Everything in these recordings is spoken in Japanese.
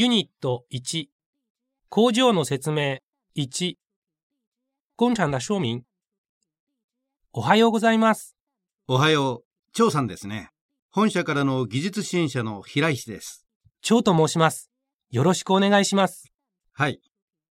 ユニット1工場の説明1工厂的说明おはようございます。おはよう、張さんですね。本社からの技術支援者の平石です。張と申します。よろしくお願いします。はい。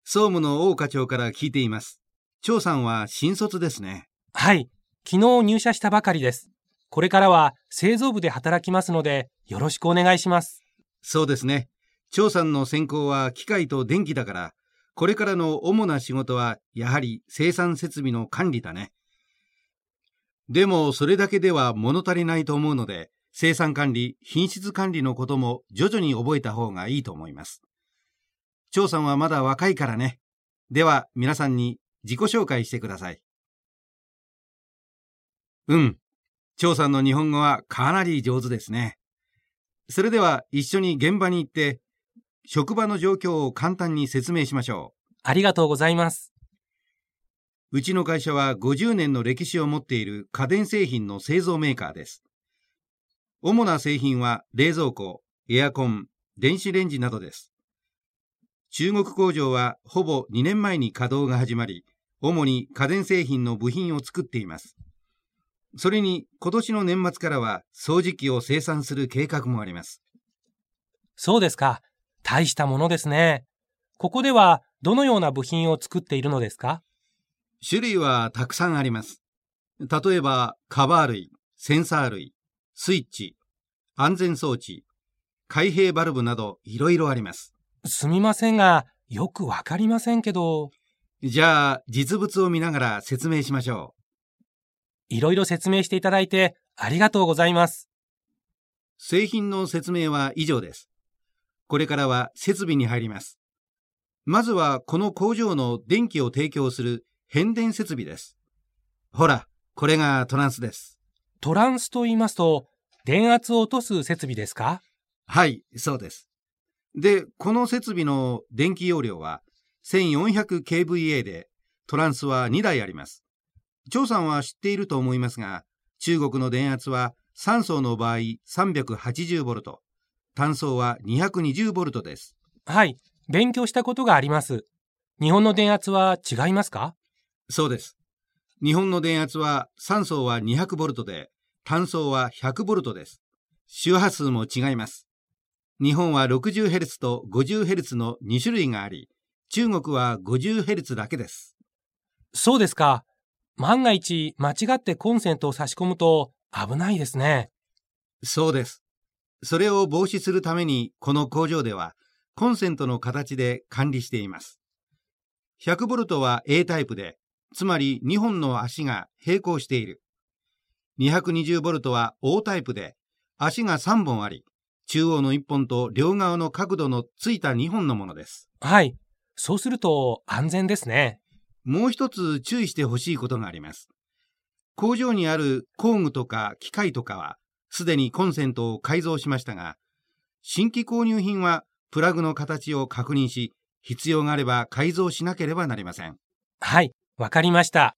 総務の大課長から聞いています。張さんは新卒ですね。はい、昨日入社したばかりです。これからは製造部で働きますので、よろしくお願いします。そうですね。張さんの専攻は機械と電気だから、これからの主な仕事はやはり生産設備の管理だね。でもそれだけでは物足りないと思うので、生産管理、品質管理のことも徐々に覚えた方がいいと思います。張さんはまだ若いからね。では皆さんに自己紹介してください。うん。張さんの日本語はかなり上手ですね。それでは一緒に現場に行って、職場の状況を簡単に説明しましょありがとうございます。う。うちの会社は50年の歴史を持っている家電製品の製造メーカーです。主な製品は冷蔵庫、エアコン、電子レンジなどです。中国工場はほぼ2年前に稼働が始まり、主に家電製品の部品を作っています。それに今年の年末からは掃除機を生産する計画もあります。そうですか。大したものですね。ここではどのような部品を作っているのですか？種類はたくさんあります。例えば、カバー類、センサー類、スイッチ、安全装置、開閉バルブなどいろいろあります。すみませんが、よくわかりませんけど、じゃあ、実物を見ながら説明しましょいろいろ説明していただいてありがとうございます。う。製品の説明は以上です。これからは設備に入ります。まずはこの工場の電気を提供する変電設備です。ほら、これがトランスです。トランスと言いますと、電圧を落とす設備ですか？はい、そうです。で、この設備の電気容量は 1400kVA で、トランスは2台あります。張さんは知っていると思いますが、中国の電圧は3層の場合 380V、単層は 220V です。はい、勉強したことがあります。日本の電圧は違いますか？そうです。日本の電圧は3層は 200V で、単層は 100V です。周波数も違います。日本は 60Hz と 50Hz の2種類があり、中国は 50Hz だけです。そうですか。万が一間違ってコンセントを差し込むと危ないですね。そうです。それを防止するために、この工場では、コンセントの形で管理しています。100V は A タイプで、つまり2本の足が並行している。220V は O タイプで、足が3本あり、中央の1本と両側の角度のついた2本のものです。はい、そうすると安全ですね。もう一つ注意してほしいことがあります。工場にある工具とか機械とかは、すでにコンセントを改造しましたが、新規購入品はプラグの形を確認し、必要があれば改造しなければなりません。はい、わかりました。